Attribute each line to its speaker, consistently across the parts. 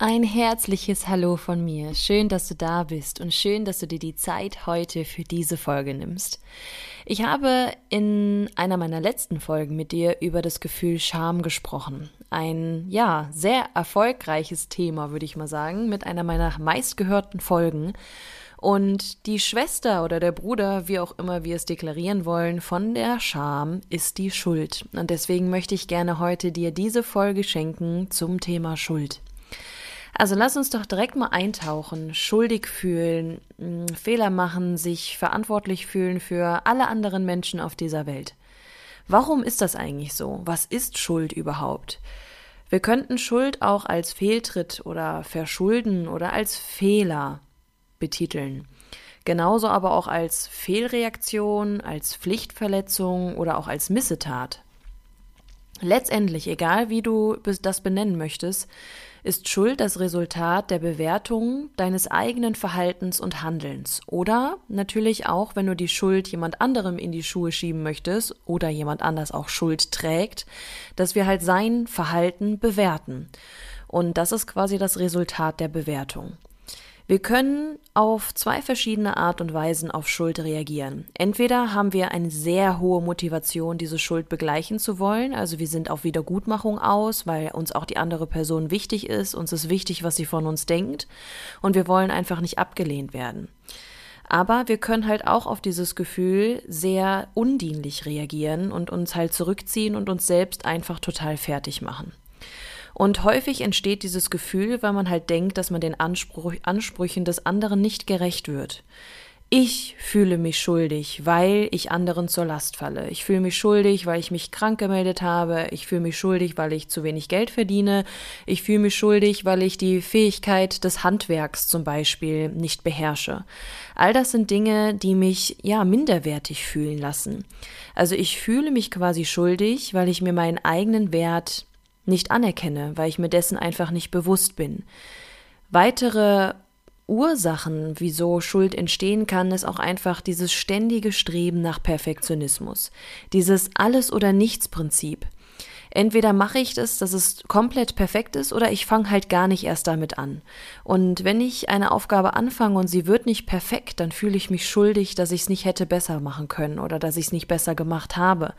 Speaker 1: Ein herzliches Hallo von mir. Schön, dass du da bist und schön, dass du dir die Zeit heute für diese Folge nimmst. Ich habe in einer meiner letzten Folgen mit dir über das Gefühl Scham gesprochen. Ein, ja, sehr erfolgreiches Thema, würde ich mal sagen, mit einer meiner meistgehörten Folgen. Und die Schwester oder der Bruder, wie auch immer wir es deklarieren wollen, von der Scham ist die Schuld. Und deswegen möchte ich gerne heute dir diese Folge schenken zum Thema Schuld. Also lass uns doch direkt mal eintauchen, schuldig fühlen, mm, Fehler machen, sich verantwortlich fühlen für alle anderen Menschen auf dieser Welt. Warum ist das eigentlich so? Was ist Schuld überhaupt? Wir könnten Schuld auch als Fehltritt oder Verschulden oder als Fehler betiteln. Genauso aber auch als Fehlreaktion, als Pflichtverletzung oder auch als Missetat. Letztendlich, egal wie du das benennen möchtest, ist Schuld das Resultat der Bewertung deines eigenen Verhaltens und Handelns. Oder natürlich auch, wenn du die Schuld jemand anderem in die Schuhe schieben möchtest oder jemand anders auch Schuld trägt, dass wir halt sein Verhalten bewerten. Und das ist quasi das Resultat der Bewertung. Wir können auf zwei verschiedene Art und Weisen auf Schuld reagieren. Entweder haben wir eine sehr hohe Motivation, diese Schuld begleichen zu wollen, also wir sind auf Wiedergutmachung aus, weil uns auch die andere Person wichtig ist, uns ist wichtig, was sie von uns denkt und wir wollen einfach nicht abgelehnt werden. Aber wir können halt auch auf dieses Gefühl sehr undienlich reagieren und uns halt zurückziehen und uns selbst einfach total fertig machen. Und häufig entsteht dieses Gefühl, weil man halt denkt, dass man den Anspruch, Ansprüchen des anderen nicht gerecht wird. Ich fühle mich schuldig, weil ich anderen zur Last falle. Ich fühle mich schuldig, weil ich mich krank gemeldet habe. Ich fühle mich schuldig, weil ich zu wenig Geld verdiene. Ich fühle mich schuldig, weil ich die Fähigkeit des Handwerks zum Beispiel nicht beherrsche. All das sind Dinge, die mich ja minderwertig fühlen lassen. Also ich fühle mich quasi schuldig, weil ich mir meinen eigenen Wert nicht anerkenne, weil ich mir dessen einfach nicht bewusst bin. Weitere Ursachen, wieso Schuld entstehen kann, ist auch einfach dieses ständige Streben nach Perfektionismus, dieses Alles- oder Nichts-Prinzip. Entweder mache ich das, dass es komplett perfekt ist, oder ich fange halt gar nicht erst damit an. Und wenn ich eine Aufgabe anfange und sie wird nicht perfekt, dann fühle ich mich schuldig, dass ich es nicht hätte besser machen können oder dass ich es nicht besser gemacht habe.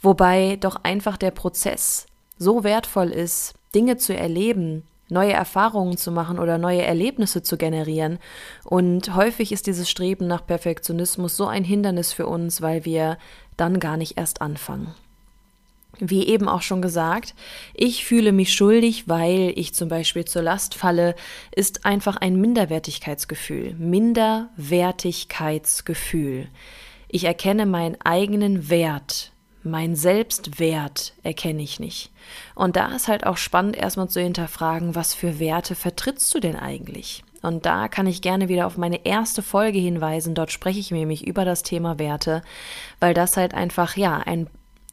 Speaker 1: Wobei doch einfach der Prozess so wertvoll ist, Dinge zu erleben, neue Erfahrungen zu machen oder neue Erlebnisse zu generieren. Und häufig ist dieses Streben nach Perfektionismus so ein Hindernis für uns, weil wir dann gar nicht erst anfangen. Wie eben auch schon gesagt, ich fühle mich schuldig, weil ich zum Beispiel zur Last falle, ist einfach ein Minderwertigkeitsgefühl. Minderwertigkeitsgefühl. Ich erkenne meinen eigenen Wert mein Selbstwert erkenne ich nicht. Und da ist halt auch spannend, erstmal zu hinterfragen, was für Werte vertrittst du denn eigentlich? Und da kann ich gerne wieder auf meine erste Folge hinweisen. Dort spreche ich nämlich über das Thema Werte, weil das halt einfach, ja, ein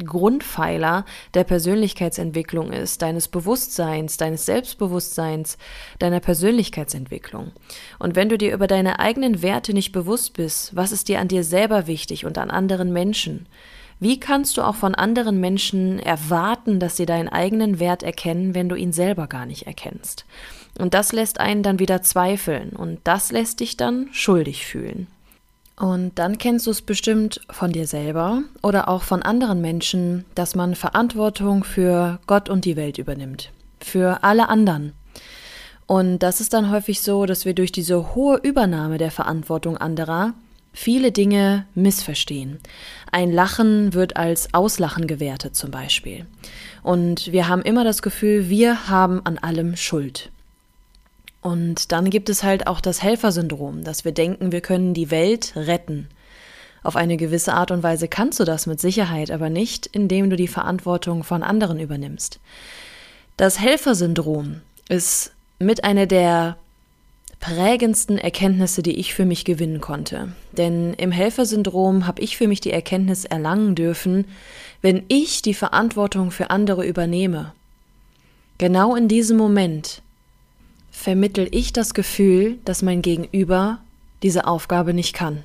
Speaker 1: Grundpfeiler der Persönlichkeitsentwicklung ist, deines Bewusstseins, deines Selbstbewusstseins, deiner Persönlichkeitsentwicklung. Und wenn du dir über deine eigenen Werte nicht bewusst bist, was ist dir an dir selber wichtig und an anderen Menschen, wie kannst du auch von anderen Menschen erwarten, dass sie deinen eigenen Wert erkennen, wenn du ihn selber gar nicht erkennst? Und das lässt einen dann wieder zweifeln und das lässt dich dann schuldig fühlen. Und dann kennst du es bestimmt von dir selber oder auch von anderen Menschen, dass man Verantwortung für Gott und die Welt übernimmt. Für alle anderen. Und das ist dann häufig so, dass wir durch diese hohe Übernahme der Verantwortung anderer viele Dinge missverstehen. Ein Lachen wird als Auslachen gewertet zum Beispiel. Und wir haben immer das Gefühl, wir haben an allem Schuld. Und dann gibt es halt auch das Helfersyndrom, dass wir denken, wir können die Welt retten. Auf eine gewisse Art und Weise kannst du das mit Sicherheit, aber nicht, indem du die Verantwortung von anderen übernimmst. Das Helfersyndrom ist mit einer der prägendsten Erkenntnisse, die ich für mich gewinnen konnte. Denn im Helfersyndrom habe ich für mich die Erkenntnis erlangen dürfen, wenn ich die Verantwortung für andere übernehme, genau in diesem Moment vermittel ich das Gefühl, dass mein Gegenüber diese Aufgabe nicht kann.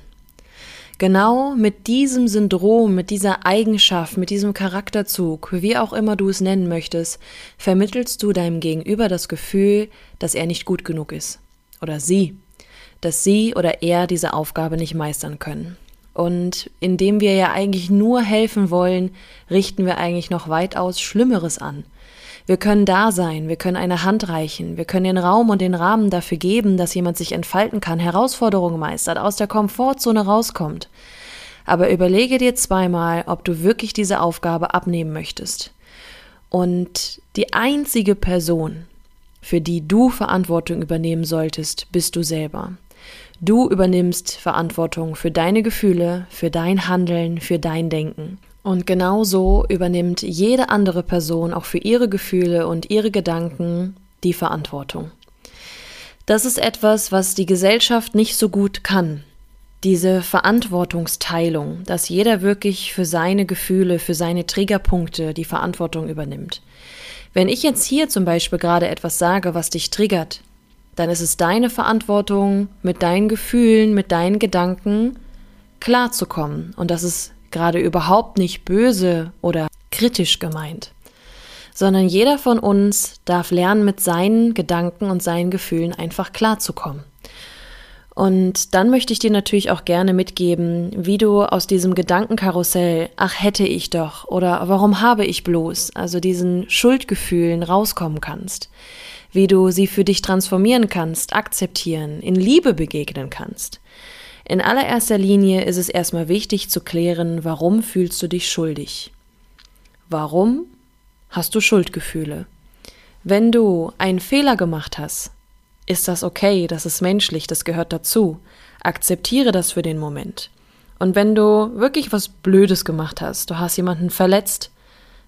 Speaker 1: Genau mit diesem Syndrom, mit dieser Eigenschaft, mit diesem Charakterzug, wie auch immer du es nennen möchtest, vermittelst du deinem Gegenüber das Gefühl, dass er nicht gut genug ist. Oder sie. Dass sie oder er diese Aufgabe nicht meistern können. Und indem wir ja eigentlich nur helfen wollen, richten wir eigentlich noch weitaus Schlimmeres an. Wir können da sein, wir können eine Hand reichen, wir können den Raum und den Rahmen dafür geben, dass jemand sich entfalten kann, Herausforderungen meistert, aus der Komfortzone rauskommt. Aber überlege dir zweimal, ob du wirklich diese Aufgabe abnehmen möchtest. Und die einzige Person, für die du Verantwortung übernehmen solltest, bist du selber. Du übernimmst Verantwortung für deine Gefühle, für dein Handeln, für dein Denken. Und genauso übernimmt jede andere Person auch für ihre Gefühle und ihre Gedanken die Verantwortung. Das ist etwas, was die Gesellschaft nicht so gut kann. Diese Verantwortungsteilung, dass jeder wirklich für seine Gefühle, für seine Triggerpunkte die Verantwortung übernimmt. Wenn ich jetzt hier zum Beispiel gerade etwas sage, was dich triggert, dann ist es deine Verantwortung, mit deinen Gefühlen, mit deinen Gedanken klarzukommen. Und das ist gerade überhaupt nicht böse oder kritisch gemeint, sondern jeder von uns darf lernen, mit seinen Gedanken und seinen Gefühlen einfach klarzukommen. Und dann möchte ich dir natürlich auch gerne mitgeben, wie du aus diesem Gedankenkarussell, ach hätte ich doch oder warum habe ich bloß, also diesen Schuldgefühlen rauskommen kannst, wie du sie für dich transformieren kannst, akzeptieren, in Liebe begegnen kannst. In allererster Linie ist es erstmal wichtig zu klären, warum fühlst du dich schuldig? Warum hast du Schuldgefühle? Wenn du einen Fehler gemacht hast, ist das okay, das ist menschlich, das gehört dazu. Akzeptiere das für den Moment. Und wenn du wirklich was Blödes gemacht hast, du hast jemanden verletzt,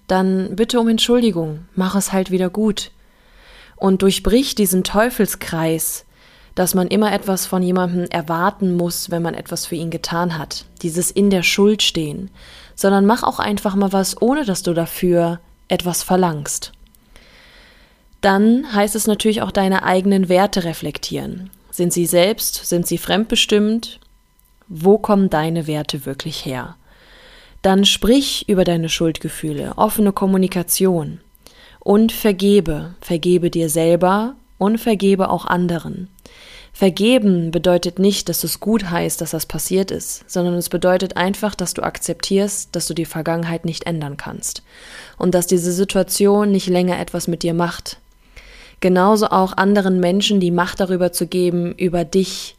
Speaker 1: dann bitte um Entschuldigung, mach es halt wieder gut. Und durchbrich diesen Teufelskreis, dass man immer etwas von jemandem erwarten muss, wenn man etwas für ihn getan hat. Dieses in der Schuld stehen. Sondern mach auch einfach mal was, ohne dass du dafür etwas verlangst. Dann heißt es natürlich auch deine eigenen Werte reflektieren. Sind sie selbst? Sind sie fremdbestimmt? Wo kommen deine Werte wirklich her? Dann sprich über deine Schuldgefühle, offene Kommunikation und vergebe. Vergebe dir selber und vergebe auch anderen. Vergeben bedeutet nicht, dass es gut heißt, dass das passiert ist, sondern es bedeutet einfach, dass du akzeptierst, dass du die Vergangenheit nicht ändern kannst und dass diese Situation nicht länger etwas mit dir macht. Genauso auch anderen Menschen die Macht darüber zu geben, über dich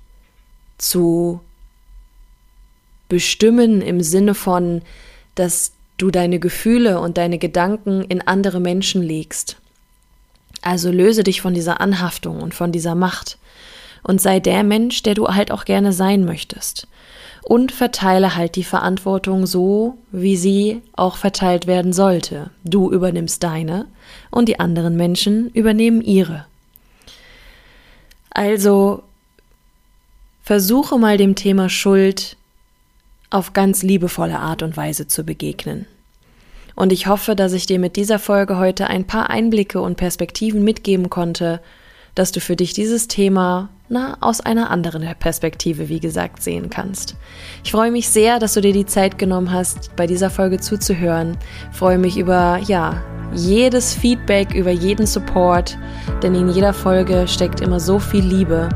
Speaker 1: zu bestimmen im Sinne von, dass du deine Gefühle und deine Gedanken in andere Menschen legst. Also löse dich von dieser Anhaftung und von dieser Macht und sei der Mensch, der du halt auch gerne sein möchtest. Und verteile halt die Verantwortung so, wie sie auch verteilt werden sollte. Du übernimmst deine und die anderen Menschen übernehmen ihre. Also versuche mal dem Thema Schuld auf ganz liebevolle Art und Weise zu begegnen. Und ich hoffe, dass ich dir mit dieser Folge heute ein paar Einblicke und Perspektiven mitgeben konnte, dass du für dich dieses Thema na, aus einer anderen Perspektive, wie gesagt, sehen kannst. Ich freue mich sehr, dass du dir die Zeit genommen hast, bei dieser Folge zuzuhören. Ich freue mich über, ja, jedes Feedback, über jeden Support, denn in jeder Folge steckt immer so viel Liebe.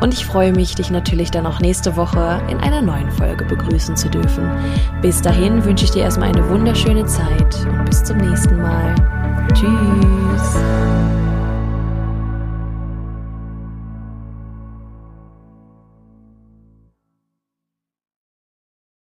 Speaker 1: Und ich freue mich, dich natürlich dann auch nächste Woche in einer neuen Folge begrüßen zu dürfen. Bis dahin wünsche ich dir erstmal eine wunderschöne Zeit und bis zum nächsten Mal. Tschüss.